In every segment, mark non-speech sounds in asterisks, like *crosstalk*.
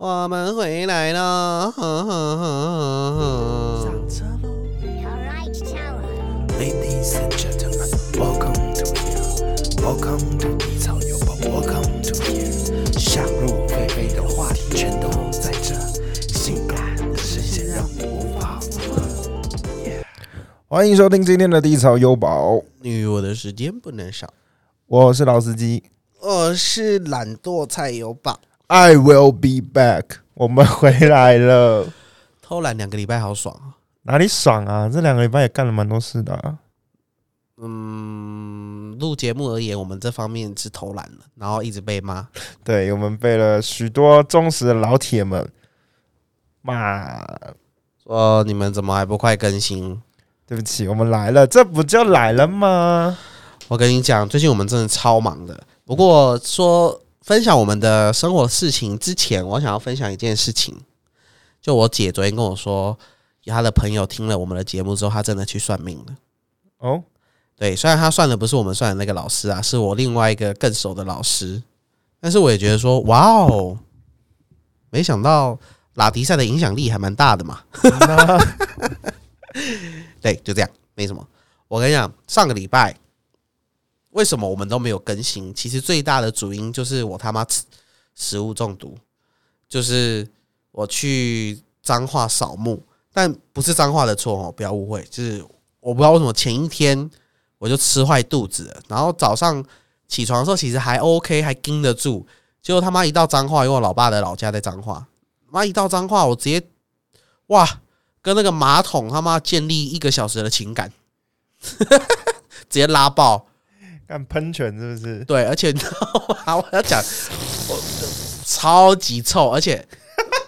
我们回来了。呵呵呵呵上车喽 Alright, tower.，Ladies and gentlemen, welcome to here, welcome to 低潮有宝，welcome to here，想入非非的话题全都在这，性感的视线让你无法负荷。欢迎收听今天的低潮优宝，你我的时间不能少。我是老司机我是懒惰菜油宝，，I will be back，我们回来了，偷懒两个礼拜好爽啊。哪里爽啊？这两个礼拜也干了蛮多事的、啊，嗯，录节目而言，我们这方面是偷懒了，然后一直被骂。*laughs* 对我们被了许多忠实的老铁们骂。说你们怎么还不快更新？对不起，我们来了，这不就来了吗？我跟你讲，最近我们真的超忙的。不过说分享我们的生活事情之前，我想要分享一件事情。就我姐昨天跟我说，她的朋友听了我们的节目之后，她真的去算命了。哦，对，虽然她算的不是我们算的那个老师啊，是我另外一个更熟的老师，但是我也觉得说，哇哦，没想到拉迪赛的影响力还蛮大的嘛。*laughs* 对，就这样，没什么。我跟你讲，上个礼拜为什么我们都没有更新？其实最大的主因就是我他妈吃食物中毒，就是我去彰化扫墓，但不是彰化的错哦，不要误会，就是我不知道为什么前一天我就吃坏肚子了，然后早上起床的时候其实还 OK，还盯得住，结果他妈一到彰化，因为我老爸的老家在彰化，妈一到彰化，我直接哇，跟那个马桶他妈建立一个小时的情感，*laughs* 直接拉爆。干喷泉是不是？对，而且你知道吗？*laughs* 我要讲，我超级臭，而且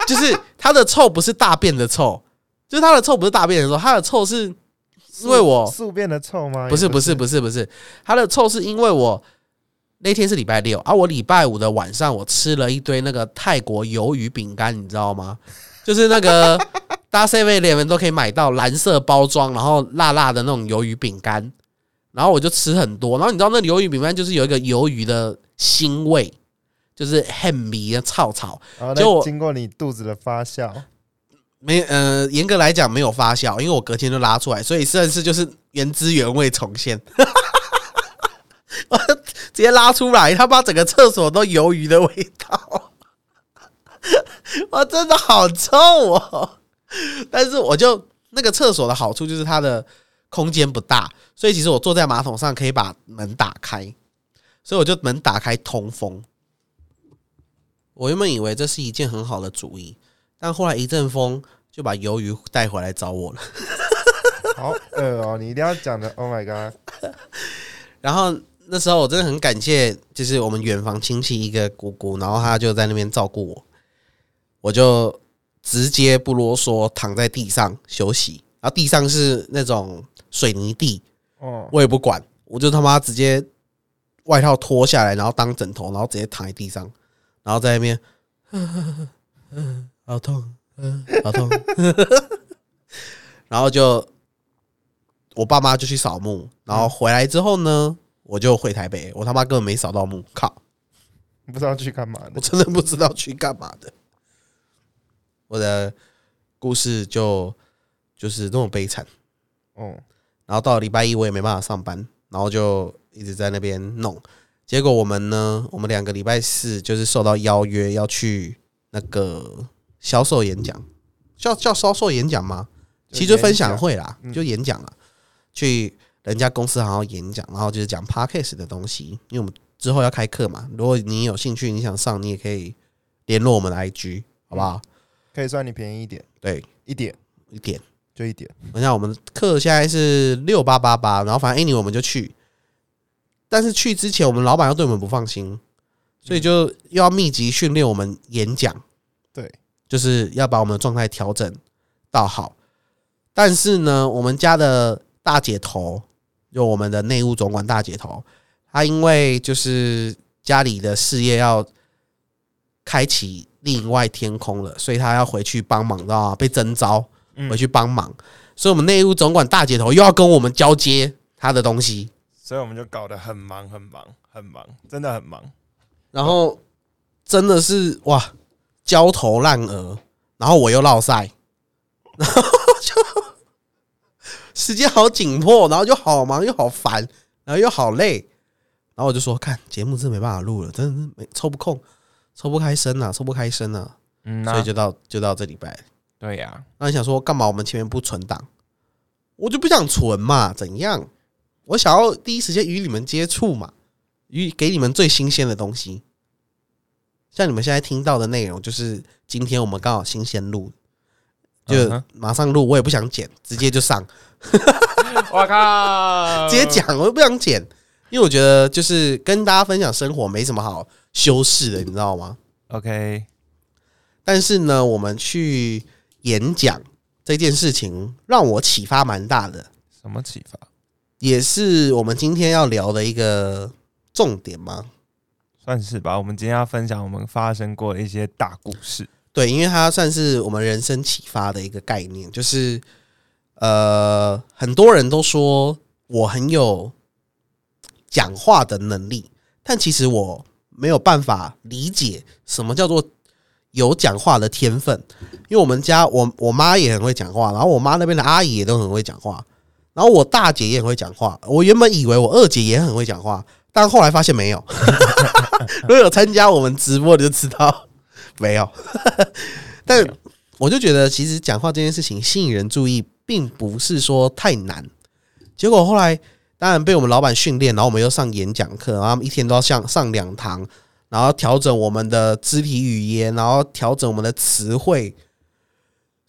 就是它的臭不是大便的臭，就是它的臭不是大便的臭，它的臭是因为我宿便的臭吗？不是不是是，不是不是，它的臭是因为我那天是礼拜六，而、我礼拜五的晚上我吃了一堆那个泰国鱿鱼饼干，你知道吗？就是那个 *laughs* 大家 seven eleven 都可以买到蓝色包装，然后辣辣的那种鱿鱼饼干，然后我就吃很多，然后你知道那鱿鱼饼干就是有一个鱿鱼的腥味，就是很迷的臭臭，然后经过你肚子的发酵，没呃，严格来讲没有发酵，因为我隔天就拉出来，所以算是就是原汁原味重现。我 *laughs* 直接拉出来，他把整个厕所都鱿鱼的味道，*laughs* 我真的好臭哦！但是我就那个厕所的好处就是它的空间不大，所以其实我坐在马桶上可以把门打开，所以我就门打开通风。我原本以为这是一件很好的主意，但后来一阵风就把鱿鱼带回来找我了。*laughs* 好恶哦！你一定要讲的，Oh my god！*laughs* 然后那时候我真的很感谢，就是我们远房亲戚一个姑姑，然后她就在那边照顾我，我就直接不啰嗦躺在地上休息，然后地上是那种水泥地，哦，我也不管，我就他妈直接外套脱下来，然后当枕头，然后直接躺在地上，然后在那边，嗯，好痛，嗯，好痛，然后就我爸妈就去扫墓，然后回来之后呢，我就回台北，我他妈根本没扫到墓，靠，不知道去干嘛的。我真的不知道去干嘛的。我的故事就就是那么悲惨。哦，然后到了礼拜一我也没办法上班，然后就一直在那边弄。结果我们呢，我们两个礼拜四就是受到邀约要去那个销售演讲，叫叫销售演讲吗？其实分享会啦，嗯就演讲啦，去人家公司好好演讲，然后就是讲 podcast 的东西，因为我们之后要开课嘛。如果你有兴趣，你想上，你也可以联络我们的 IG，好不好？可以算你便宜一点，对，一点一点。就一点。等下我们课现在是六八八八，然后反正 anyway 我们就去，但是去之前我们老板要对我们不放心，所以就又要密集训练我们演讲，对，就是要把我们的状态调整到好。但是呢，我们家的大姐头，就我们的内务总管大姐头，她因为就是家里的事业要开启另外天空了，所以她要回去帮忙，知道吗？被征召。嗯。回去帮忙，所以我们内务总管大姐头又要跟我们交接他的东西，所以我们就搞得很忙，很忙，很忙，真的很忙。然后真的是哇，焦头烂额，然后我又落赛，然后就时间好紧迫，然后就好忙又好烦，然后又好累，然后我就说，看节目是没办法录了，真的是没抽不空，抽不开身呐、抽不开身呐、嗯，所以就到就到这礼拜。对呀，那你想说干嘛？我们前面不存档，我就不想存嘛？怎样？我想要第一时间与你们接触嘛，与给你们最新鲜的东西。像你们现在听到的内容，就是今天我们刚好新鲜录，就马上录，我也不想剪，直接就上，*laughs* 我靠，直接讲，我又不想剪，因为我觉得就是跟大家分享生活没什么好修饰的，你知道吗？OK，但是呢，我们去演讲这件事情让我启发蛮大的。什么启发？也是我们今天要聊的一个重点吗？算是吧。我们今天要分享我们发生过的一些大故事。对，因为它算是我们人生启发的一个概念，就是呃，很多人都说我很有讲话的能力，但其实我没有办法理解什么叫做有讲话的天分。因为我们家我我妈也很会讲话，然后我妈那边的阿姨也都很会讲话，然后我大姐也很会讲话。我原本以为我二姐也很会讲话，但后来发现没有。*laughs* 如果有参加我们直播你就知道 *laughs* 没有。*laughs* 但我就觉得，其实讲话这件事情吸引人注意，并不是说太难。结果后来当然被我们老板训练，然后我们又上演讲课，然后一天都要上上两堂，然后调整我们的肢体语言，然后调整我们的词汇，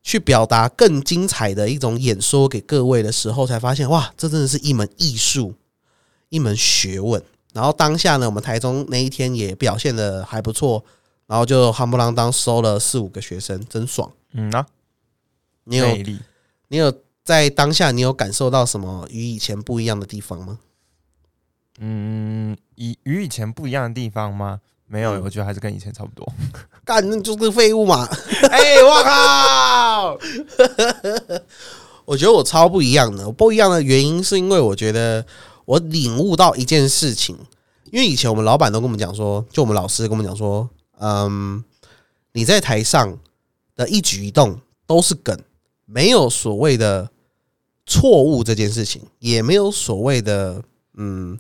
去表达更精彩的一种演说给各位的时候，才发现哇，这真的是一门艺术，一门学问。然后当下呢，我们台中那一天也表现的还不错，然后就夯不啷当收了四五个学生，真爽。嗯啊、你有。你有在当下你有感受到什么与以前不一样的地方吗？嗯，以与以前不一样的地方吗？没有，嗯我觉得还是跟以前差不多。*laughs* 干，那就是废物嘛！*laughs* 哎、我靠！*laughs* 我觉得我超不一样的，我不一样的原因是因为我觉得我领悟到一件事情，因为以前我们老板都跟我们讲说，就我们老师跟我们讲说，嗯，你在台上的一举一动都是梗，没有所谓的错误这件事情，也没有所谓的嗯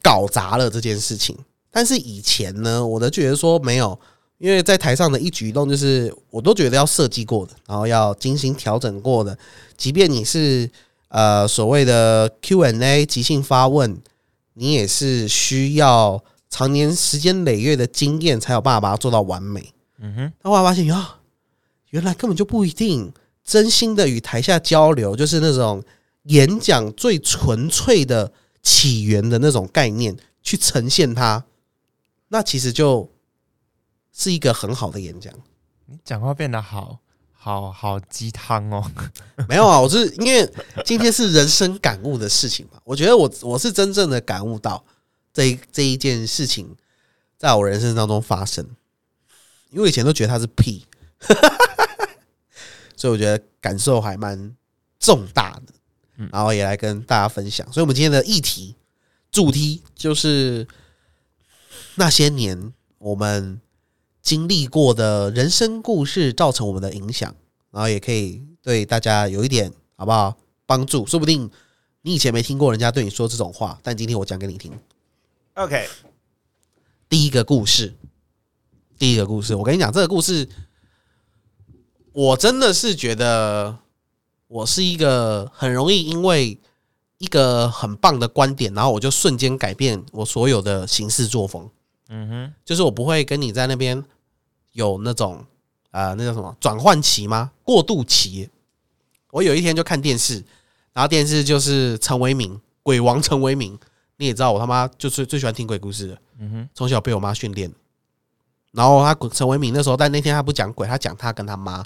搞砸了这件事情。但是以前呢，我都觉得说没有，因为在台上的一举一动，就是我都觉得要设计过的，然后要精心调整过的。即便你是呃所谓的 Q&A 即兴发问，你也是需要常年时间累月的经验，才有办法把它做到完美。嗯哼，但后来发现啊，原来根本就不一定。真心的与台下交流，就是那种演讲最纯粹的起源的那种概念，去呈现它，那其实就是一个很好的演讲。你讲话变得好好好鸡汤哦。*laughs* 没有啊，我是因为今天是人生感悟的事情嘛，我觉得我我是真正的感悟到这一这一件事情在我人生当中发生，因为以前都觉得它是屁，*laughs* 所以我觉得感受还蛮重大的，嗯然后也来跟大家分享。所以，我们今天的议题主题就是那些年我们经历过的人生故事造成我们的影响。然后也可以对大家有一点好不好帮助？说不定你以前没听过人家对你说这种话，但今天我讲给你听。OK，第一个故事，第一个故事，我跟你讲，这个故事，我真的是觉得我是一个很容易因为一个很棒的观点，然后我就瞬间改变我所有的行事作风。嗯哼，就是我不会跟你在那边有那种呃，那叫什么转换期吗？过渡期。我有一天就看电视，然后电视就是陈为民，鬼王陈为民。你也知道，我他妈就是最喜欢听鬼故事的，嗯哼，从小被我妈训练。然后他陈为民那时候，但那天他不讲鬼，他讲他跟他妈。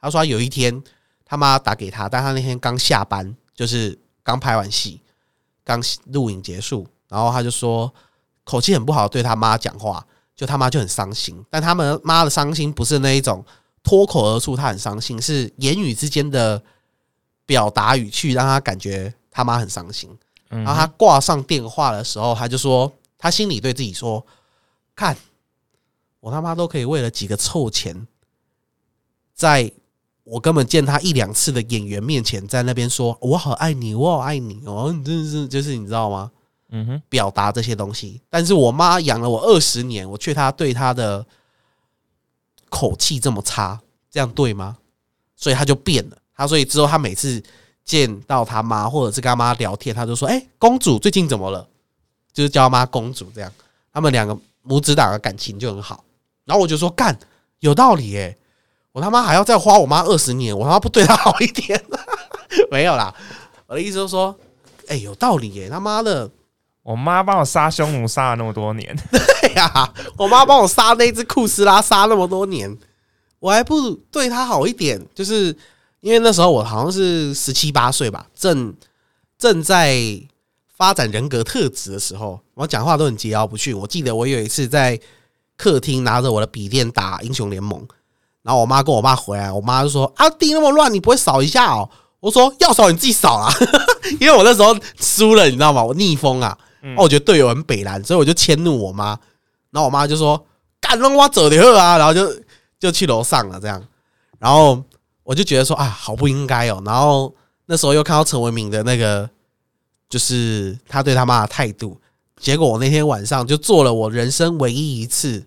他说他有一天他妈打给他，但他那天刚下班，就是刚拍完戏，刚录影结束，然后他就说口气很不好，对他妈讲话，就他妈就很伤心。但他们妈的伤心不是那一种脱口而出他很伤心，是言语之间的表达语气让他感觉他妈很伤心。然然后他挂上电话的时候，他就说他心里对自己说：“看，我他妈都可以为了几个臭钱，在我根本见他一两次的演员面前，在那边说我好爱你，我好爱你哦，你真的是就是你知道吗？嗯哼，表达这些东西。但是我妈养了我二十年，我却她对她的口气这么差，这样对吗？所以她就变了。她所以之后，她每次见到她妈或者是跟她妈聊天，她就说：“哎、公主最近怎么了？”就是叫她妈公主这样。他们两个母子俩的感情就很好。然后我就说：“干，有道理耶！我他妈还要再花我妈二十年，我他妈不对她好一点？*laughs* 没有啦，我的意思就是说，哎、有道理耶！他妈的。”我妈帮我杀匈奴杀了那么多年，*laughs* 对呀、我妈帮我杀那只库斯拉杀那么多年，我还不如对她好一点。就是因为那时候我好像是十七八岁吧，正正在发展人格特质的时候，我讲话都很桀骜不驯。我记得我有一次在客厅拿着我的笔电打英雄联盟，然后我妈跟我爸回来，我妈就说：“啊，地那么乱，你不会扫一下哦？”我说：“要扫你自己扫啦，*laughs* 因为我那时候输了，你知道吗？我逆风啊。哦，我觉得队友很北蓝，所以我就迁怒我妈，然后我妈就说：“干让我走的啊！”然后就就去楼上了，这样。然后我就觉得说啊，好不应该哦。然后那时候又看到陈文明的那个，就是他对他妈的态度。结果我那天晚上就做了我人生唯一一次，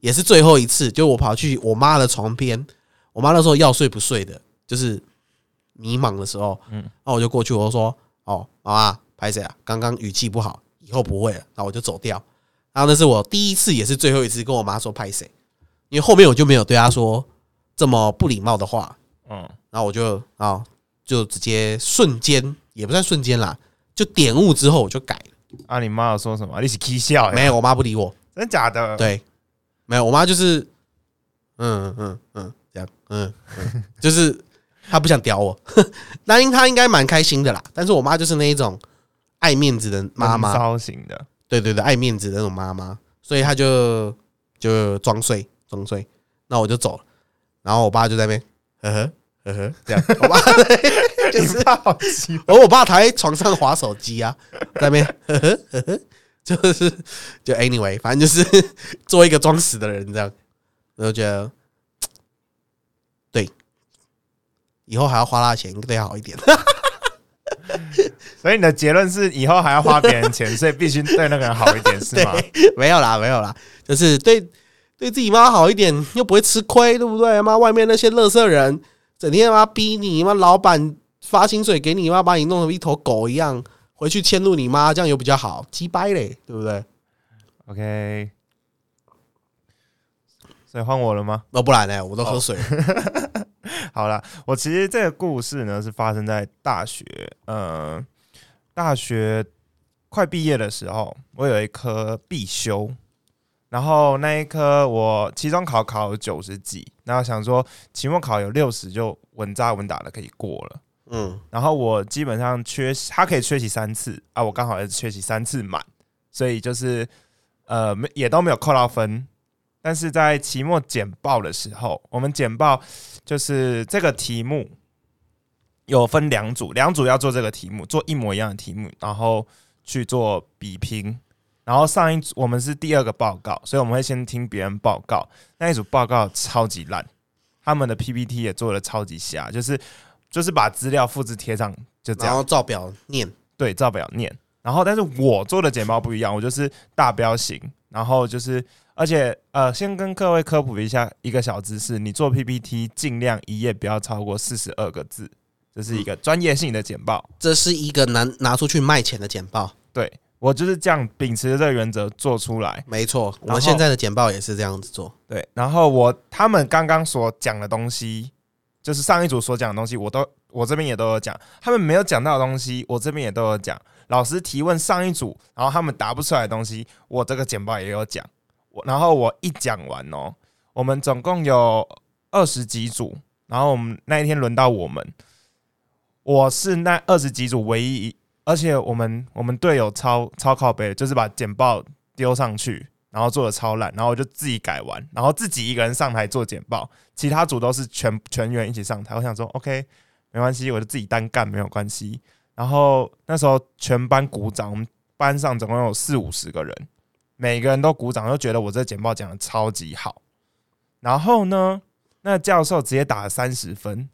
也是最后一次，就我跑去我妈的床边，我妈那时候要睡不睡的，就是迷茫的时候，嗯，那我就过去，我就说：“哦，妈妈，拍谁啊？刚刚语气不好，以后不会了。”然后我就走掉。然后那是我第一次，也是最后一次跟我妈说拍谁，因为后面我就没有对她说这么不礼貌的话。嗯，然后我就啊，就直接瞬间也不算瞬间啦，就点悟之后我就改了。啊，你妈有说什么？你是 K 笑？没有，我妈不理我。真假的？，对，没有，我妈就是，嗯嗯嗯，这样，嗯嗯，就是她不想屌我，*laughs* 那应她应该蛮开心的啦。但是我妈就是那一种爱面子的妈妈，骚型的，对对对，爱面子的那种妈妈，所以他就就装睡装睡，那我就走了，然后我爸就在那边呵呵呵呵这样，*laughs* 我爸就是你爸好奇而我爸躺在床上划手机啊，在那边呵呵呵呵，就是就 anyway，反正就是 *laughs* 做一个装死的人这样，我就觉得对，以后还要花他的钱，对他好一点。所以你的结论是以后还要花别人钱，所以必须对那个人好一点，*laughs* 是吗？对，没有啦，没有啦，就是对对自己妈好一点，又不会吃亏，对不对？妈，外面那些乐色人，整天妈逼你，妈老板发薪水给你，妈把你弄成一头狗一样，回去迁怒你妈，这样又比较好，鸡掰嘞，对不对？OK，所以换我了吗？那、不然呢？我都喝水了。*laughs* 好了，我其实这个故事呢是发生在大学，呃，大学快毕业的时候，我有一科必修，然后那一科我期中考考了九十几，然后想说期末考有六十就稳扎稳打的可以过了。嗯，然后我基本上缺，他可以缺席三次啊，我刚好也是缺席三次满，所以就是呃没也都没有扣到分。但是在期末简报的时候，我们简报就是这个题目有分两组，两组要做这个题目，做一模一样的题目，然后去做比拼。然后上一组我们是第二个报告，所以我们会先听别人报告。那一组报告超级烂，他们的 PPT 也做的超级瞎，就是就是把资料复制贴上，就这样然后照表念，对照表念。然后，但是我做的简报不一样，我就是大标型，然后就是，而且呃，先跟各位科普一下一个小知识：你做 PPT 尽量一页不要超过四十二个字，这是一个专业性的简报。这是一个拿拿出去卖钱的简报，对我就是这样秉持着这个原则做出来。没错，我然后们现在的简报也是这样子做。对，然后我他们刚刚所讲的东西，就是上一组所讲的东西，我都我这边也都有讲，他们没有讲到的东西，我这边也都有讲。老师提问上一组，然后他们答不出来的东西，我这个简报也有讲。我然后我一讲完哦，我们总共有二十几组，然后我们那一天轮到我们，我是那二十几组唯一一，而且我们我们队友超超靠背，就是把简报丢上去，然后做的超烂，然后我就自己改完，然后自己一个人上台做简报，其他组都是全全员一起上台。我想说，OK，没关系，我就自己单干没有关系。然后那时候全班鼓掌，我们班上总共有四五十个人，每个人都鼓掌，都觉得我这简报讲的超级好。然后呢，那教授直接打了三十分，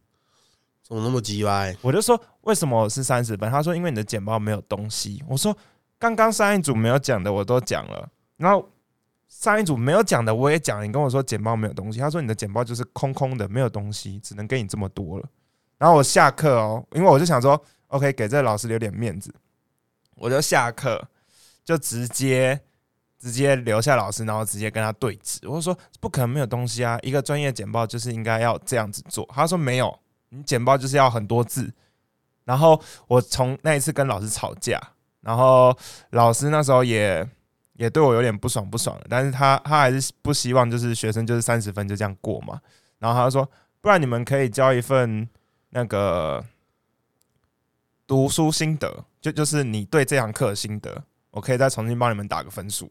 怎么那么鸡歪？我就说为什么是三十分？他说因为你的简报没有东西。我说刚刚上一组没有讲的我都讲了，然后上一组没有讲的我也讲。你跟我说简报没有东西，他说你的简报就是空空的，没有东西，只能给你这么多了。然后我下课哦，因为我就想说，OK，给这老师留点面子，我就下课就直接直接留下老师，然后直接跟他对峙。我说不可能没有东西啊，一个专业简报就是应该要这样子做。他说没有，你简报就是要很多字。然后我从那一次跟老师吵架，然后老师那时候也也对我有点不爽不爽的，但是他他还是不希望就是学生就是三十分就这样过嘛。然后他就说，不然你们可以交一份那个读书心得，就就是你对这堂课的心得，我可以再重新帮你们打个分数。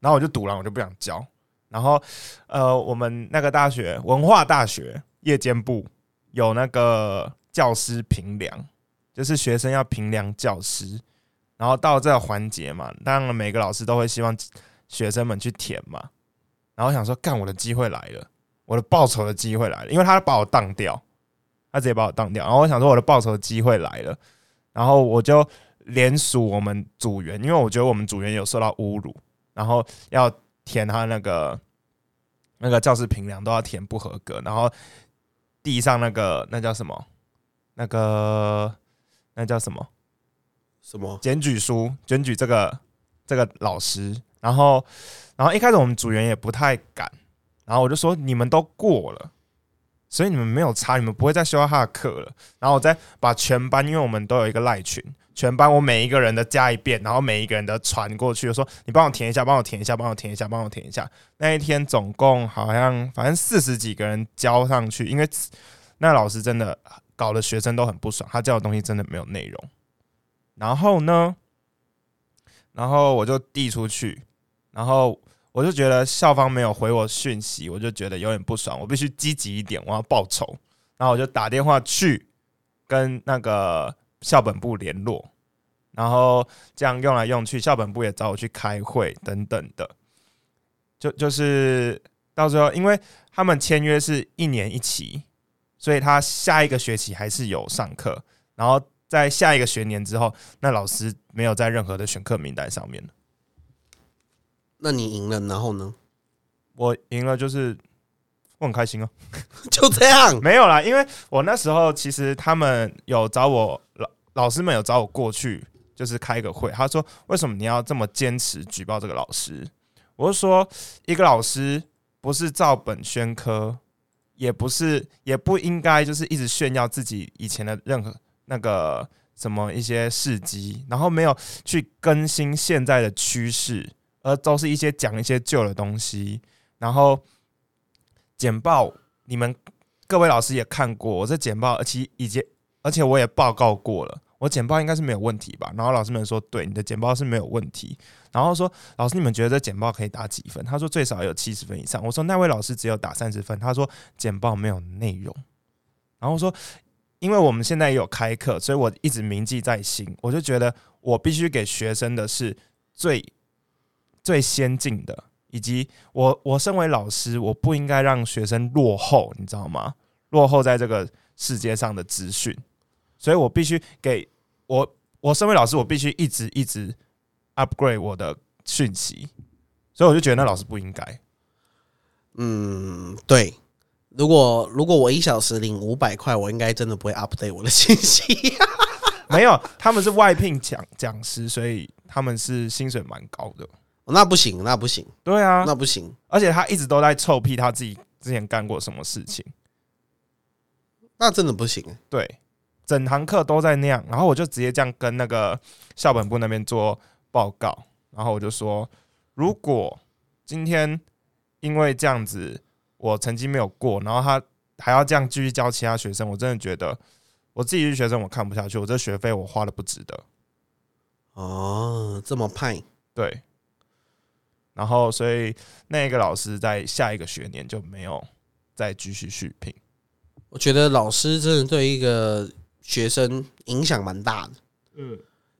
然后我就赌了，我就不想交。然后呃，我们那个大学文化大学夜间部有那个教师评量，就是学生要评量教师。然后到这个环节嘛，当然每个老师都会希望学生们去填嘛。然后我想说，干我的机会来了，我的报酬的机会来了，因为他把我当掉，他直接把我当掉。然后我想说，我的报酬的机会来了，然后我就联署我们组员，因为我觉得我们组员有受到侮辱，然后要填他那个那个教师评量都要填不合格，然后递上那个那叫什么？那个那叫什么？什么？检举书检举这个这个老师，然后然后一开始我们组员也不太敢，然后我就说你们都过了，所以你们没有差，你们不会再修到他的课了。然后我再把全班，因为我们都有一个赖群，全班我每一个人的加一遍，然后每一个人的传过去，说你帮我填一下，帮我填一下，帮我填一下，帮我填一下。那一天总共好像反正四十几个人交上去，因为那老师真的搞得学生都很不爽，他教的东西真的没有内容。然后呢，然后我就递出去，然后我就觉得校方没有回我讯息，我就觉得有点不爽，我必须积极一点，我要报仇。然后我就打电话去跟那个校本部联络，然后这样用来用去，校本部也找我去开会等等的。就就是到最后，因为他们签约是一年一期，所以他下一个学期还是有上课，然后。在下一个学年之后，那老师没有在任何的选课名单上面了。那你赢了，然后呢？我赢了，就是我很开心哦。*laughs* 就这样，没有啦，因为我那时候其实他们有找我老师们有找我过去，就是开个会。他说：“为什么你要这么坚持举报这个老师？”我就说：“一个老师不是照本宣科，也不是也不应该就是一直炫耀自己以前的任何。”那个什么一些事迹，然后没有去更新现在的趋势，而都是一些讲一些旧的东西。然后简报，你们各位老师也看过我这简报，而且已经而且我也报告过了，我简报应该是没有问题吧？然后老师们说，对，你的简报是没有问题。然后说，老师你们觉得这简报可以打几分？他说最少有七十分以上。我说那位老师只有打三十分。他说简报没有内容。然后说。因为我们现在也有开课，所以我一直铭记在心。我就觉得我必须给学生的是最最先进的，以及我我身为老师，我不应该让学生落后，你知道吗？落后在这个世界上的资讯，所以我必须给我我身为老师，我必须一直一直 upgrade 我的讯息。所以我就觉得那老师不应该。嗯，对。如果如果我一小时领五百块，我应该真的不会 update 我的信息。*laughs* 没有，他们是外聘讲讲师，所以他们是薪水蛮高的。那不行，那不行。对啊，那不行。而且他一直都在臭屁他自己之前干过什么事情。那真的不行。对，整堂课都在那样，然后我就直接这样跟那个校本部那边做报告，然后我就说，如果今天因为这样子。我成绩没有过，然后他还要这样继续教其他学生，我真的觉得我自己是学生，我看不下去，我这学费我花的不值得。哦，这么派，对。然后，所以那个老师在下一个学年就没有再继续续聘。我觉得老师真的对一个学生影响蛮大的。嗯，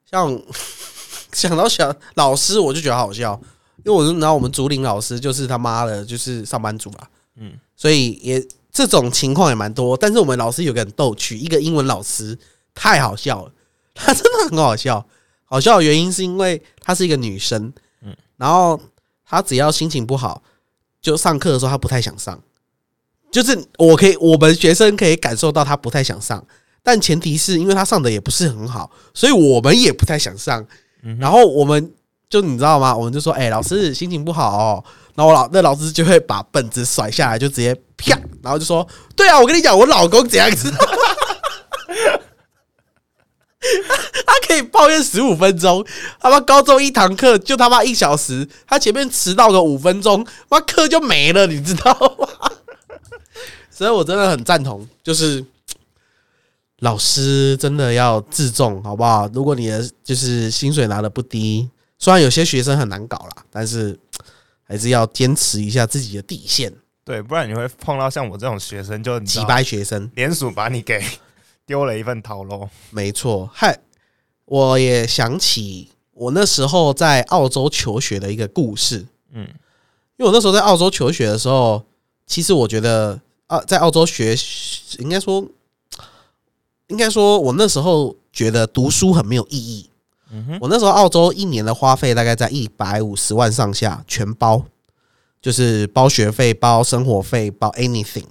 像 *laughs* 想到想老师，我就觉得好笑。因为我知道我们竹林老师就是他妈的，就是上班族啦，嗯，所以也这种情况也蛮多。但是我们老师有个很逗趣，一个英文老师太好笑了，他真的很好笑。好笑的原因是因为她是一个女生，嗯，然后她只要心情不好，就上课的时候她不太想上，就是我可以我们学生可以感受到她不太想上，但前提是因为他上的也不是很好，所以我们也不太想上。然后我们就你知道吗？我们就说，哎、老师心情不好哦。然后我老那老师就会把本子甩下来，就直接啪，然后就说，对啊，我跟你讲，我老公怎样子。*laughs* 他可以抱怨十五分钟，他妈高中一堂课就他妈一小时，他前面迟到个五分钟，妈课就没了，你知道吗？*laughs* 所以我真的很赞同，就是老师真的要自重，好不好？如果你的就是薪水拿的不低，虽然有些学生很难搞啦，但是 *tsk* 还是要坚持一下自己的底线。对，不然你会碰到像我这种学生，就几百学生，联署把你给丢了一份套喽。没错，嗨，我也想起我那时候在澳洲求学的一个故事。嗯，因为我那时候在澳洲求学的时候，其实我觉得啊，在澳洲学，应该说，应该说，我那时候觉得读书很没有意义。嗯哼，我那时候澳洲一年的花费大概在一百五十万上下，全包，就是包学费、包生活费、包 anything。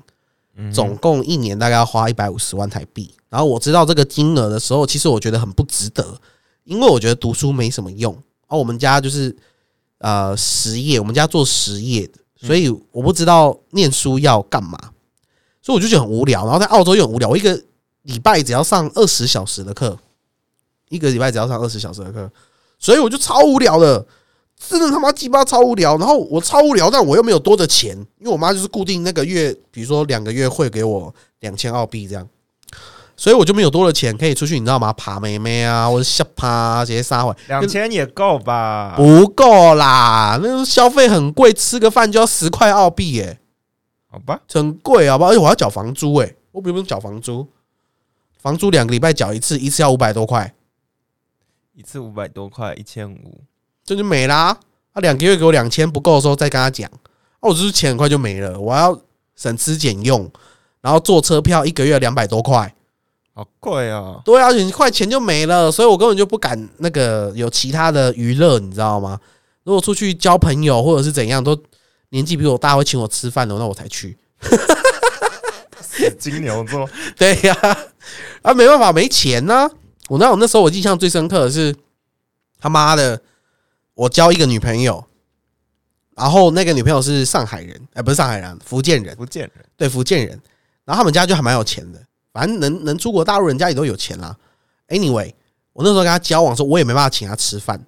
嗯总共一年大概要花一百五十万台币。然后我知道这个金额的时候，其实我觉得很不值得，因为我觉得读书没什么用。而我们家就是呃实业，我们家做实业的，所以我不知道念书要干嘛，所以我就觉得很无聊。然后在澳洲又很无聊，我一个礼拜只要上二十小时的课，一个礼拜只要上二十小时的课，所以我就超无聊的。真的他妈鸡巴超无聊，然后我超无聊，但我又没有多的钱，因为我妈就是固定那个月，比如说两个月会给我两千澳币这样，所以我就没有多的钱可以出去，你知道吗？爬妹妹啊，或者下趴啊，这些撒谎。两千也够吧？不够啦，那个消费很贵，吃个饭就要十块澳币耶、好吧，很贵好吧？而且我要缴房租诶、我不用缴房租，房租两个礼拜缴一次，一次要五百多块，一次五百多块，一千五。这就没啦。他两个月给我两千不够的时候再跟他讲，哦，我就是钱很快就没了，我要省吃俭用，然后坐车票一个月两百多块，好贵啊！对啊，很快钱就没了，所以我根本就不敢那个有其他的娱乐，你知道吗？如果出去交朋友或者是怎样，都年纪比我大会请我吃饭的，那我才去。金牛座，*laughs* 对呀、啊，没办法，没钱呐、我那我那时候我印象最深刻的是，他妈的，我交一个女朋友，然后那个女朋友是上海人，哎、不是上海人，福建人，福建人。对，福建人。然后他们家就还蛮有钱的，反正能能出国大陆人家里都有钱啦。Anyway，我那时候跟他交往的时候，我也没办法请他吃饭，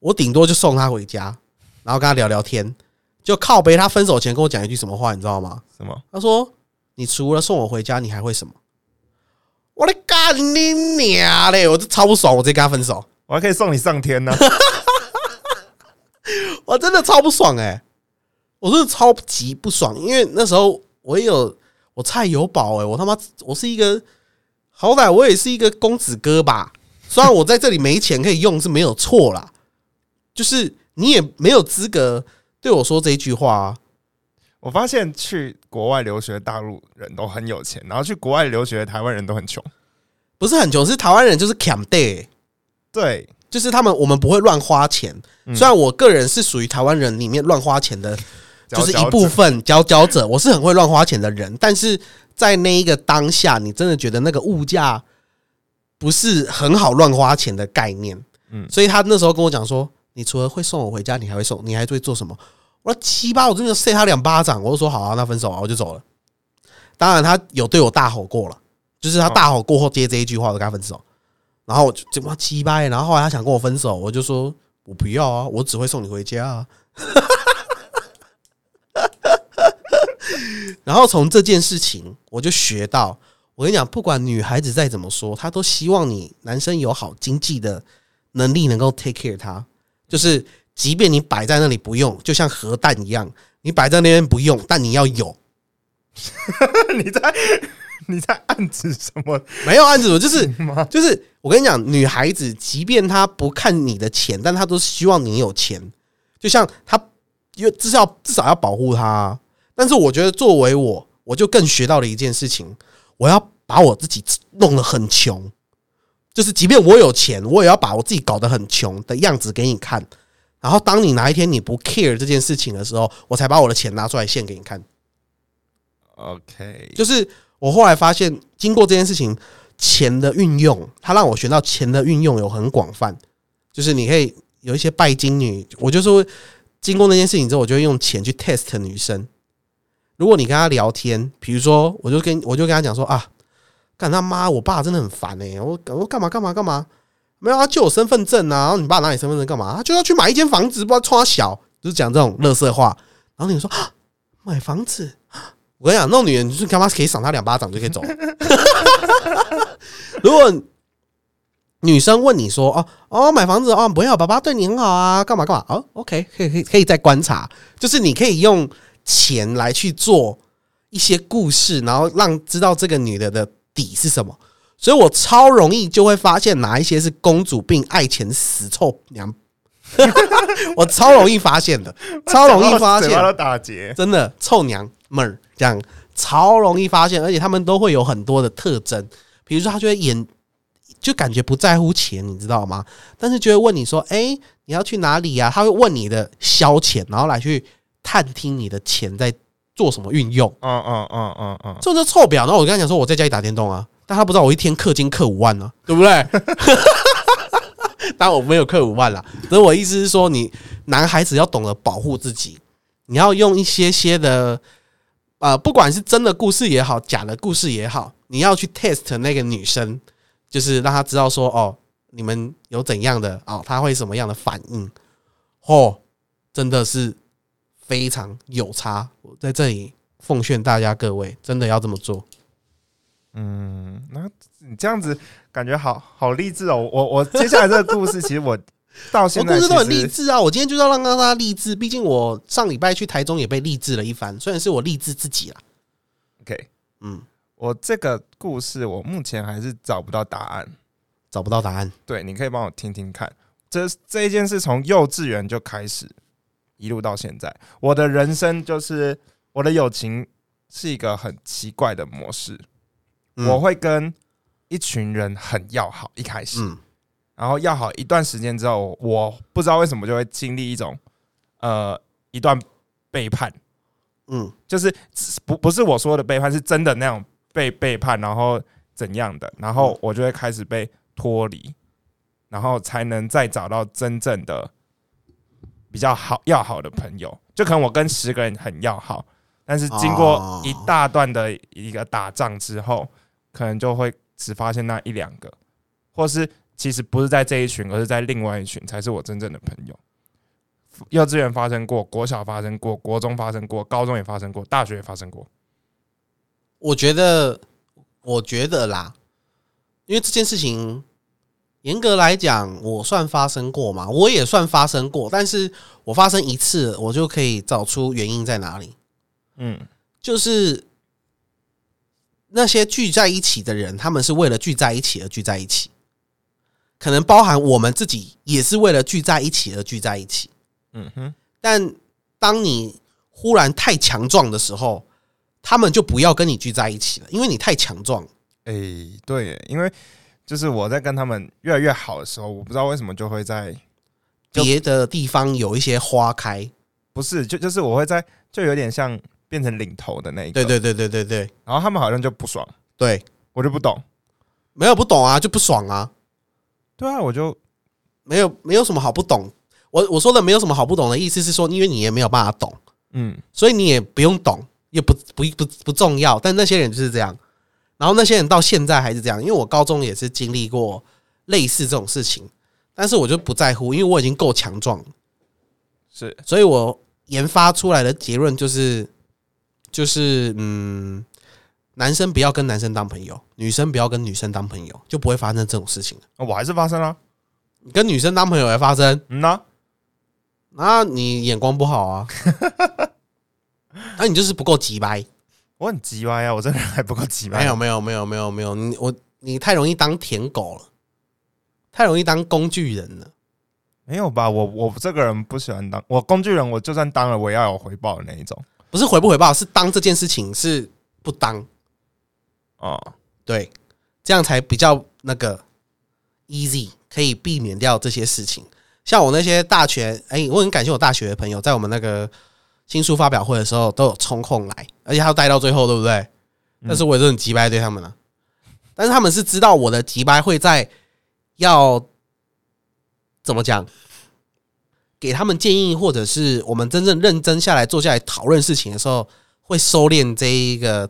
我顶多就送他回家，然后跟他聊聊天，就靠背他分手前跟我讲一句什么话，你知道吗？什么？他说：“你除了送我回家，你还会什么？”我的干你娘嘞！我就超不爽，我直接跟他分手，我还可以送你上天呢、*laughs* 我真的超不爽哎、我真的超级不爽，因为那时候我也有我菜有宝哎、我他妈我是一个好歹我也是一个公子哥吧，虽然我在这里没钱可以用是没有错啦，就是你也没有资格对我说这一句话啊。我发现去国外留学大陆人都很有钱，然后去国外留学台湾人都很穷。不是很穷，是台湾人就是 cam day，对，就是他们我们不会乱花钱。嗯虽然我个人是属于台湾人里面乱花钱的，就是一部分佼佼者，我是很会乱花钱的人，但是在那一个当下，你真的觉得那个物价不是很好乱花钱的概念。嗯所以他那时候跟我讲说，你除了会送我回家，你还会送，你还会做什么？我说七八，我真的塞他两巴掌，我就说好啊，那分手啊，我就走了。当然，他有对我大吼过了，就是他大吼过后接这一句话，我就跟他分手。然后我就怎么七八，然后后来他想跟我分手，我就说我不要啊，我只会送你回家啊。*laughs* 然后从这件事情，我就学到，我跟你讲，不管女孩子再怎么说，她都希望你男生有好经济的能力，能够 take care 她。就是即便你摆在那里不用，就像核弹一样，你摆在那边不用，但你要有。*laughs* 你在 *laughs* 你在暗指什么没有案子，我就是？*laughs* 就是我跟你讲，女孩子即便她不看你的钱，但她都希望你有钱。就像她，因为至少至少要保护他啊。但是我觉得作为我，我就更学到了一件事情，我要把我自己弄得很穷，就是即便我有钱，我也要把我自己搞得很穷的样子给你看。然后当你哪一天你不 care 这件事情的时候，我才把我的钱拿出来献给你看。OK，就是我后来发现，经过这件事情，钱的运用，它让我学到钱的运用有很广泛。就是你可以有一些拜金女，我就说经过那件事情之后，我就会用钱去 test 女生。如果你跟她聊天，比如说，我就跟我就跟她讲说啊，干他妈，我爸真的很烦哎、我我干嘛干嘛干嘛，没有啊，就有身份证啊，然后你爸拿你身份证干嘛？他就要去买一间房子，不知道冲他小，就是讲这种乐色话。然后你说 *laughs* 啊，买房子，我跟你讲，那种女人就是他妈可以赏她两巴掌就可以走了。如果女生问你说：“哦哦，买房子哦，不要，爸爸对你很好啊，干嘛干嘛？”哦，OK，可以可以可以再观察，就是你可以用钱来去做一些故事，然后让知道这个女的的底是什么。所以我超容易就会发现哪一些是公主病、爱钱死臭娘，*laughs* 我超容易发现的，*laughs* 超容易发现打结。真的臭娘们儿这样超容易发现，而且他们都会有很多的特征，比如说他就会演，就感觉不在乎钱，你知道吗？但是就会问你说：“哎、你要去哪里呀、他会问你的消遣，然后来去探听你的钱在做什么运用。嗯嗯嗯嗯嗯，这种就臭婊。然后我跟他讲说我在家里打电动啊，但他不知道我一天氪金氪五万呢、对不对？*laughs* 当然我没有氪五万啦，所以我意思是说，你男孩子要懂得保护自己，你要用一些些的，呃，不管是真的故事也好，假的故事也好，你要去 test 那个女生，就是让她知道说，哦，你们有怎样的哦，她会什么样的反应，哦，真的是非常有差。我在这里奉劝大家各位，真的要这么做。嗯，那你这样子感觉好好励志哦。我我接下来这个故事，*laughs* 其实我到我现在故事都很励志啊！我今天就是要让大家励志，毕竟我上礼拜去台中也被励志了一番，虽然是我励志自己啦。OK，嗯，我这个故事我目前还是找不到答案。找不到答案。对，你可以帮我听听看。这这一件事从幼稚园就开始，一路到现在，我的人生就是我的友情是一个很奇怪的模式。嗯。我会跟一群人很要好，一开始，嗯。然后要好一段时间之后，我不知道为什么就会经历一种呃一段背叛，嗯。就是不不是我说的背叛，是真的那种被背叛，然后怎样的，然后我就会开始被脱离，然后才能再找到真正的比较好要好的朋友。就可能我跟十个人很要好，但是经过一大段的一个打仗之后，可能就会只发现那一两个，或是其实不是在这一群，而是在另外一群才是我真正的朋友。幼稚园发生过，国小发生过，国中发生过，高中也发生过，大学也发生过。我觉得，我觉得啦，因为这件事情严格来讲，我算发生过嘛，我也算发生过，但是我发生一次，我就可以找出原因在哪里。嗯就是那些聚在一起的人，他们是为了聚在一起而聚在一起，可能包含我们自己也是为了聚在一起而聚在一起。嗯哼，但当你忽然太强壮的时候，他们就不要跟你聚在一起了，因为你太强壮。哎、对耶，因为就是我在跟他们越来越好的时候，我不知道为什么就会在别的地方有一些花开，不是就就是我会在就有点像变成领头的那一个，对对对对对对。然后他们好像就不爽，对，我就不懂。没有不懂啊，就不爽啊，对啊，我就没有没有什么好不懂。我我说的没有什么好不懂的意思是说，因为你也没有办法懂，嗯。所以你也不用懂，也不不不不重要。但那些人就是这样，然后那些人到现在还是这样。因为我高中也是经历过类似这种事情，但是我就不在乎，因为我已经够强壮了，是。所以我研发出来的结论就是，就是嗯，男生不要跟男生当朋友，女生不要跟女生当朋友，就不会发生这种事情了。我还是发生了，你跟女生当朋友也发生，嗯呐、那你眼光不好啊，*laughs* 那你就是不够急掰。我很急歪啊，我这个人还不够急歪。没有没有没有没有没有，你我你太容易当舔狗了，太容易当工具人了。没有吧？我我这个人不喜欢当我工具人，我就算当了，我也要有回报的那一种。不是回不回报，是当这件事情是不当，哦，对，这样才比较那个 easy，可以避免掉这些事情。像我那些大学，哎、我很感谢我大学的朋友，在我们那个新书发表会的时候都有抽空来，而且还要待到最后，对不对？但是我也是很急掰对他们了、但是他们是知道我的急掰会在要怎么讲，给他们建议，或者是我们真正认真下来坐下来讨论事情的时候，会收敛这一个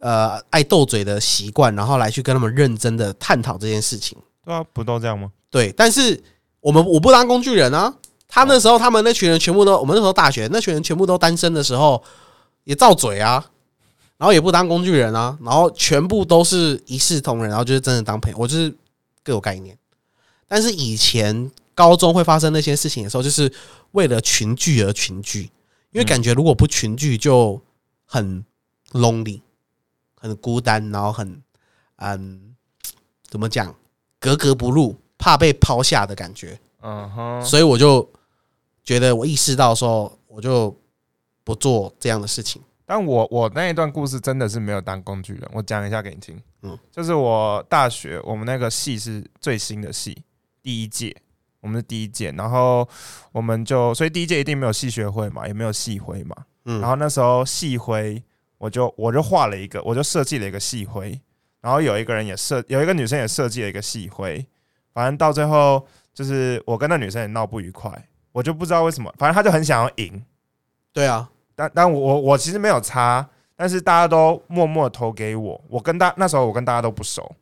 呃爱斗嘴的习惯，然后来去跟他们认真的探讨这件事情。对啊，不都这样吗？对，但是我们我不当工具人啊。他那时候他们那群人全部都，我们那时候大学那群人全部都单身的时候，也造嘴啊，然后也不当工具人啊，然后全部都是一视同仁，然后就是真的当朋友，我就是各有概念。但是以前高中会发生那些事情的时候，就是为了群聚而群聚，因为感觉如果不群聚就很 lonely，很孤单，然后很嗯，怎么讲，格格不入，怕被抛下的感觉。嗯哼，所以我就觉得我意识到说，我就不做这样的事情。但我我那一段故事真的是没有当工具人，我讲一下给你听。嗯嗯，就是我大学我们那个系是最新的系，第一届，我们是第一届，然后我们就所以第一届一定没有系学会嘛，也没有系徽嘛。嗯，然后那时候系徽，我就我就画了一个，我就设计了一个系徽，然后有一个人也设，有一个女生也设计了一个系徽，反正到最后就是我跟那女生也闹不愉快，我就不知道为什么，反正她就很想要赢，对啊，但但我我我其实没有差，但是大家都默默投给我，我跟大那时候我跟大家都不熟，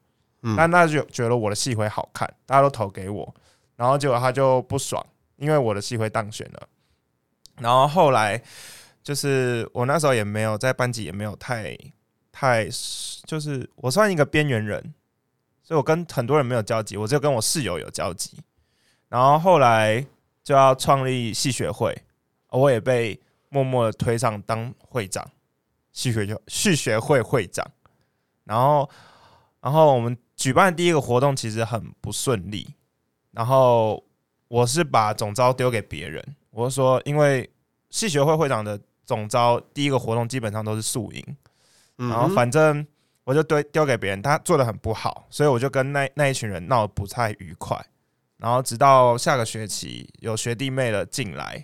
嗯。但大家就觉得我的戏徽好看，大家都投给我，然后结果他就不爽，因为我的戏会当选了，然后后来就是我那时候也没有在班级也没有太太，就是我算一个边缘人，所以我跟很多人没有交集，我只有跟我室友有交集，然后后来就要创立系学会，我也被默默的推上当会长，系学系学会会长，然后然后我们举办第一个活动其实很不顺利，然后我是把总招丢给别人，我是说因为系学会会长的总招第一个活动基本上都是宿营，嗯然后反正我就丢丢给别人，他做的很不好，所以我就跟那那一群人闹得不太愉快。然后直到下个学期有学弟妹了进来，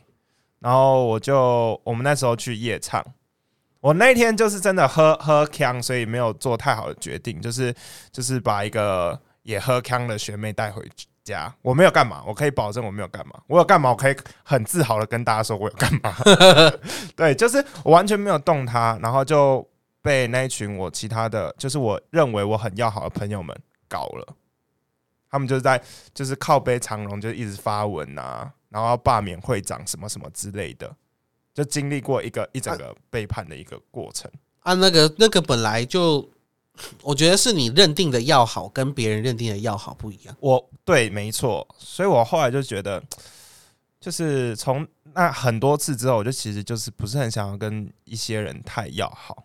然后我就我们那时候去夜唱，我那天就是真的喝喝康，所以没有做太好的决定，就是就是把一个也喝康的学妹带回家。我没有干嘛，我可以保证我没有干嘛。我有干嘛，我可以很自豪的跟大家说我有干嘛。*laughs* 对，就是我完全没有动他，然后就被那一群我其他的，就是我认为我很要好的朋友们搞了。他们就是在就是靠背长龙，就一直发文啊，然后要罢免会长什么什么之类的，就经历过一个一整个背叛的一个过程。啊，那个那个本来就，我觉得是你认定的要好，跟别人认定的要好不一样。我对，没错，所以我后来就觉得，就是从那很多次之后，我就其实就是不是很想要跟一些人太要好，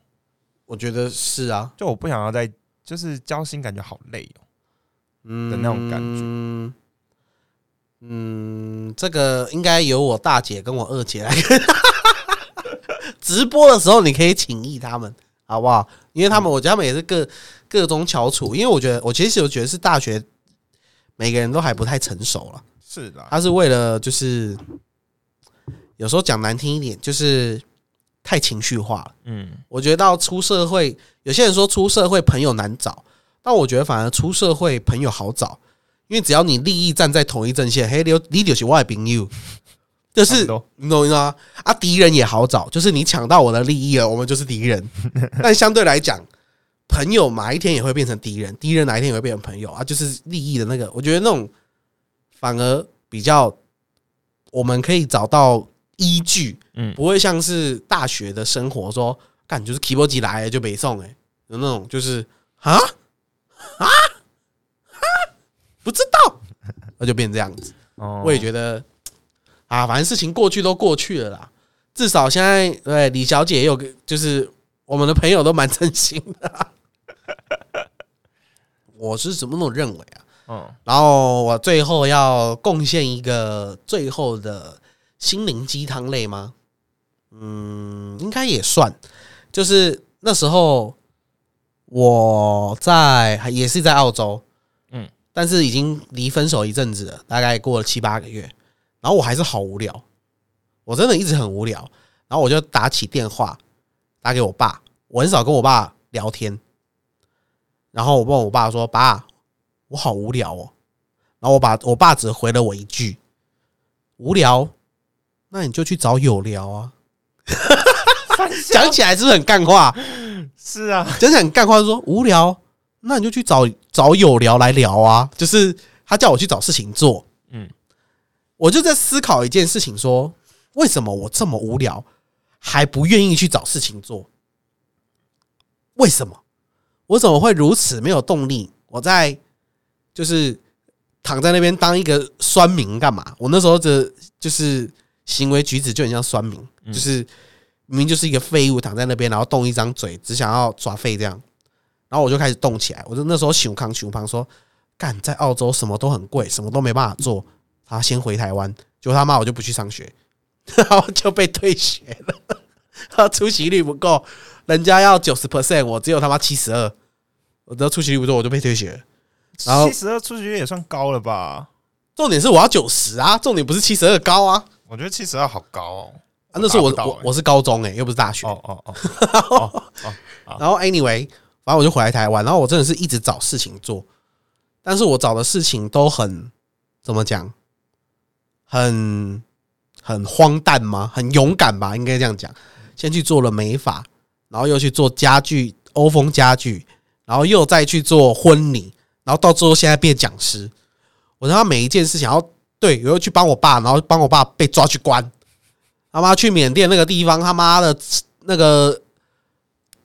我觉得是啊，就我不想要再就是交心，感觉好累哦。嗯的那种感觉嗯嗯，这个应该由我大姐跟我二姐来跟 *laughs* 直播的时候，你可以请益他们，好不好？因为他们，我觉得他们也是各各中翘楚。因为我觉得，我其实我觉得是大学每个人都还不太成熟了。是的，他是为了就是有时候讲难听一点，就是太情绪化了。嗯，我觉得到出社会，有些人说出社会朋友难找，但我觉得反而出社会朋友好找，因为只要你利益站在同一阵线，嘿，你你就是我的朋友，就是你懂吗？啊啊，敌人也好找，就是你抢到我的利益了，我们就是敌人。*laughs* 但相对来讲，朋友哪一天也会变成敌人，敌人哪一天也会变成朋友啊，就是利益的那个，我觉得那种反而比较，我们可以找到依据，嗯。不会像是大学的生活说，干就是 keyboard 机来了就北送哎，有那种就是啊？啊？啊，不知道，那就变这样子。哦。我也觉得啊，反正事情过去都过去了啦。至少现在对李小姐也有个，就是我们的朋友都蛮真心的啊、我是怎么那么认为啊？嗯，然后我最后要贡献一个最后的心灵鸡汤类吗？嗯，应该也算。就是那时候我在也是在澳洲，嗯嗯，但是已经离分手一阵子了，大概过了七八个月。然后我还是好无聊，我真的一直很无聊。然后我就打起电话打给我爸，我很少跟我爸聊天。然后我问我爸说：“爸，我好无聊哦。”然后我把我爸只回了我一句：“无聊，那你就去找有聊啊。*laughs* ” *laughs* 讲起来是不是很干话？是啊，讲起来很干话，就说无聊，那你就去找找有聊来聊啊。就是他叫我去找事情做，嗯嗯，我就在思考一件事情说为什么我这么无聊还不愿意去找事情做？为什么？我怎么会如此没有动力？我在就是躺在那边当一个酸民干嘛？我那时候的就是行为举止就很像酸民，就是明明就是一个废物躺在那边，然后动一张嘴，只想要耍废这样。然后我就开始动起来，我就那时候熊康熊胖说：“干，在澳洲什么都很贵，什么都没办法做。”他先回台湾，结果他妈我就不去上学，*laughs* 然后就被退学了。他出席率不够，人家要九十 percent，我只有他妈七十二，我的出席率不够，我就被退学。然后七十二出席率也算高了吧？重点是我要九十啊，重点不是七十二高啊。我觉得七十二好高哦。啊，那时候我我我是高中哎、又不是大学。哦哦哦，然后 anyway，反正我就回来台湾，然后我真的是一直找事情做，但是我找的事情都很怎么讲，很很荒诞吗？很勇敢吧，应该这样讲。先去做了美发，然后又去做家具，欧风家具，然后又再去做婚礼，然后到最后现在变讲师。我让他每一件事情，然后对，我又去帮我爸，然后帮我爸被抓去关。他妈去缅甸那个地方，他妈的那个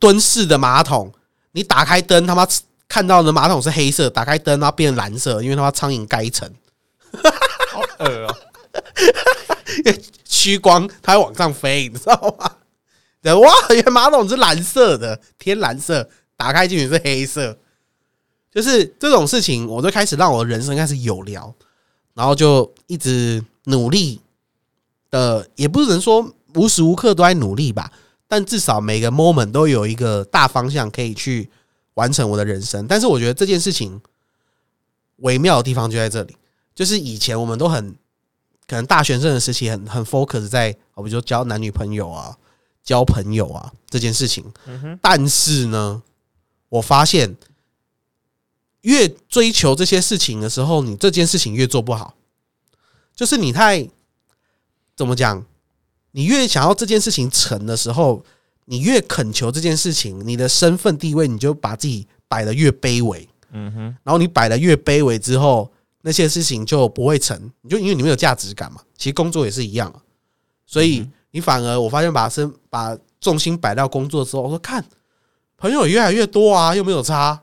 蹲式的马桶，你打开灯，他妈看到的马桶是黑色，打开灯然后变蓝色，因为他妈苍蝇盖一层，*laughs* 好恶哦哦。趋光它会往上飞，*laughs* 你知道吗？对，哇，原来马桶是蓝色的，天蓝色，打开进去是黑色，就是这种事情，我就开始让我的人生开始有聊，然后就一直努力的，也不能说无时无刻都在努力吧，但至少每个 moment 都有一个大方向可以去完成我的人生。但是我觉得这件事情微妙的地方就在这里，就是以前我们都很可能大学生的时期很很 focus 在，我比如说交男女朋友啊、交朋友啊这件事情。嗯但是呢，我发现越追求这些事情的时候，你这件事情越做不好。就是你太怎么讲，你越想要这件事情成的时候，你越恳求这件事情，你的身份地位你就把自己摆得越卑微。嗯哼，然后你摆的越卑微之后，那些事情就不会成，你就因为你没有价值感嘛。其实工作也是一样啊，所以你反而我发现把身把重心摆到工作之后，我说看朋友越来越多啊，又没有差，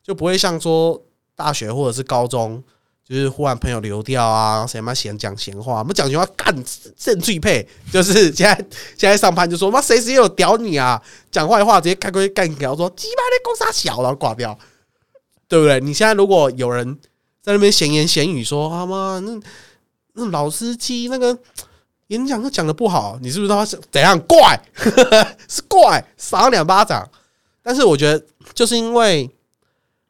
就不会像说大学或者是高中，就是忽然朋友流掉啊，谁妈闲讲闲话，我们讲闲话干正最配，就是现在现在上班就说妈谁谁有屌你啊，讲坏话直接开过去干掉，说鸡巴那公司小，然后挂掉。对不对？你现在如果有人在那边闲言闲语说他妈那那老司机那个演讲都讲的不好，你是不是他妈是怎样怪？*laughs* 是怪，赏两巴掌。但是我觉得，就是因为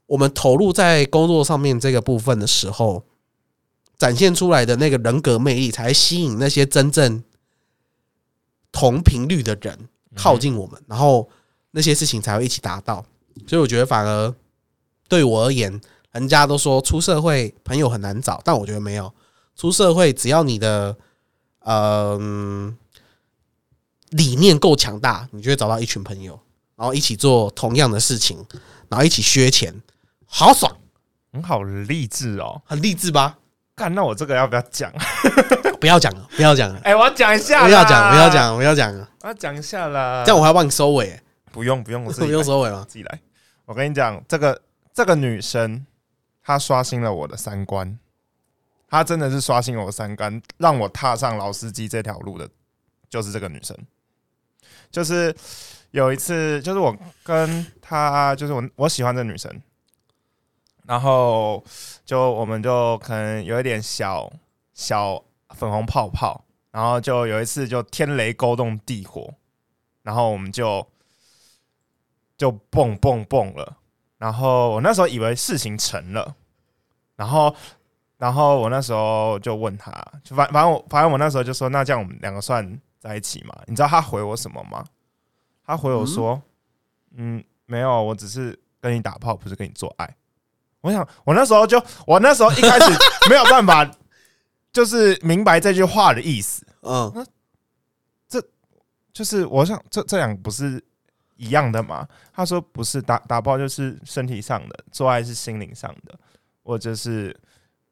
我们投入在工作上面这个部分的时候，展现出来的那个人格魅力，才吸引那些真正同频率的人靠近我们，然后那些事情才会一起达到。所以我觉得，反而对我而言，人家都说出社会朋友很难找，但我觉得没有。出社会只要你的呃、嗯理念够强大，你就会找到一群朋友，然后一起做同样的事情，然后一起削钱，好爽，很好励志哦。很励志吧？看，那我这个要不要讲？*laughs* 不要讲了，不要讲了，哎，我要讲一下，不要讲，不要，讲，不要讲了，我要讲一下啦。这样我还要帮你收尾、欸，不用不用，我自己 *laughs* 不用收尾吗？自己来。我跟你讲，这个这个女生，他刷新了我的三观。他真的是刷新了我三观，让我踏上老司机这条路的，就是这个女生。就是有一次，就是我跟她，就是我我喜欢这女生，然后就我们就可能有一点小小粉红泡泡，然后就有一次就天雷勾动地火，然后我们就就蹦蹦蹦了。然后我那时候以为事情成了，然后然后我那时候就问他，就反反正我反正我那时候就说，那这样我们两个算在一起嘛？你知道他回我什么吗？他回我说，嗯没有，我只是跟你打炮，不是跟你做爱。我想，我那时候就，我那时候一开始 *laughs* 没有办法，就是明白这句话的意思。嗯，这就是我想，这这两个不是一样的吗？他说不是，打打炮就是身体上的，做爱是心灵上的。我就是，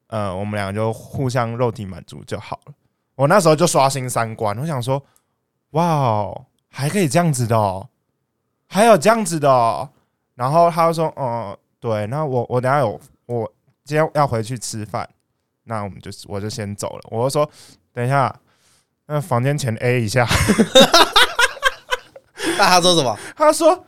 呃，我们两个就互相肉体满足就好了。我那时候就刷新三观，我想说，哇哦，还可以这样子的哦，还有这样子的哦。然后他就说，哦、对，那我我等下有我今天要回去吃饭，那我们就我就先走了。我就说，等一下，那房间前 A 一下。*laughs* *laughs* 那他说什么？他说，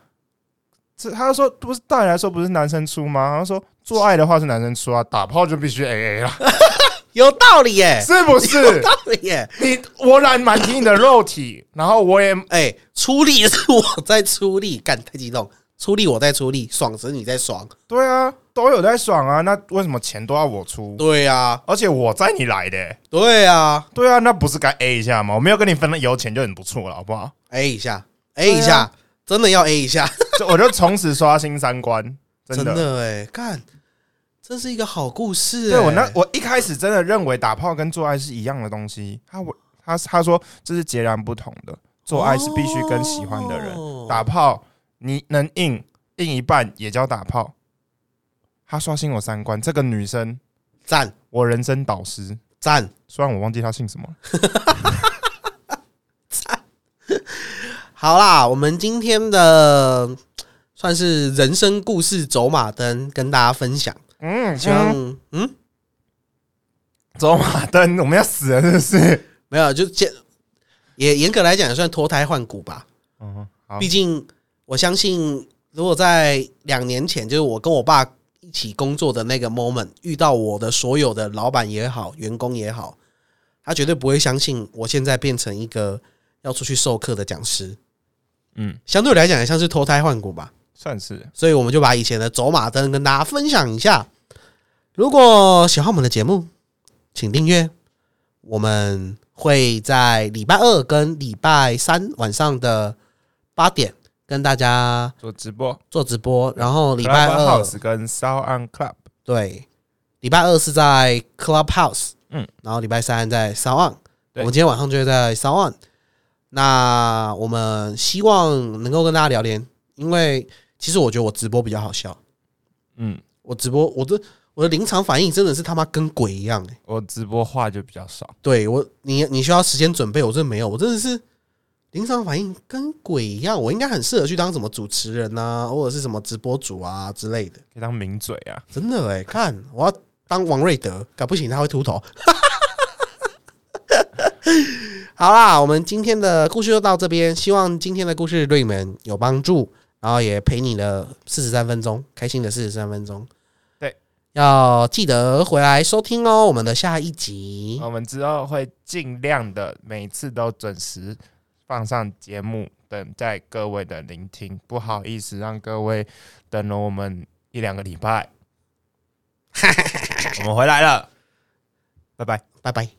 这他说不是道理来说不是男生出吗？他说做爱的话是男生出啊，打炮就必须 A A 了，*laughs* 有道理耶，是不是有？道理耶。你我染满足你的肉体，然后我也哎，出力是我在出力，干太激动，出力我在出力，爽时你在爽。对啊，都有在爽啊，那为什么钱都要我出？对啊，而且我载你来的欸、对呀对啊，那不是该 A 一下吗？我没有跟你分了油钱就很不错了，好不好？，A 一下，A 一下，真的要 A 一下，*laughs* 就我就从此刷新三观，真真的。哎，干，这是一个好故事。对我那哎我一开始真的认为打炮跟做爱是一样的东西，他我他他说这是截然不同的，做爱是必须跟喜欢的人，哦打炮你能硬硬一半也叫打炮。他刷新我三观，这个女生赞我人生导师，赞，虽然我忘记她姓什么了。*laughs* 好啦，我们今天的算是人生故事走马灯，跟大家分享。嗯，希望嗯走马灯，我们要死了是不是？没有，就简也严格来讲也算脱胎换骨吧。嗯，好毕，竟我相信，如果在两年前，就是我跟我爸一起工作的那个 moment，遇到我的所有的老板也好，员工也好，他绝对不会相信我现在变成一个要出去授课的讲师。嗯，相对来讲也像是脱胎换骨吧。算是所以我们就把以前的走马灯跟大家分享一下。如果喜欢我们的节目，请订阅。我们会在礼拜二跟礼拜三晚上的八点跟大家做直播。做直播，然后礼拜二跟 Sound on Club，对，礼拜二是在 Clubhouse，嗯嗯，然后礼拜三在 Sound On，我们今天晚上就会在 Sound On。那我们希望能够跟大家聊天，因为其实我觉得我直播比较好笑。嗯，我直播，我的我的临场反应真的是他妈跟鬼一样、欸、我直播话就比较少。对我，你你需要时间准备，我真的没有，我真的是临场反应跟鬼一样。我应该很适合去当什么主持人啊，或者是什么直播主啊之类的。可以当名嘴啊，真的哎、看我要当王瑞德，搞不行他会秃头。*laughs* 好啦，我们今天的故事就到这边，希望今天的故事对你们有帮助，然后也陪你了四十三分钟，开心的四十三分钟。对，要记得回来收听哦，我们的下一集。我们之后会尽量的每次都准时放上节目，等待各位的聆听。不好意思，让各位等了我们一两个礼拜。*laughs* 我们回来了，拜拜。拜拜。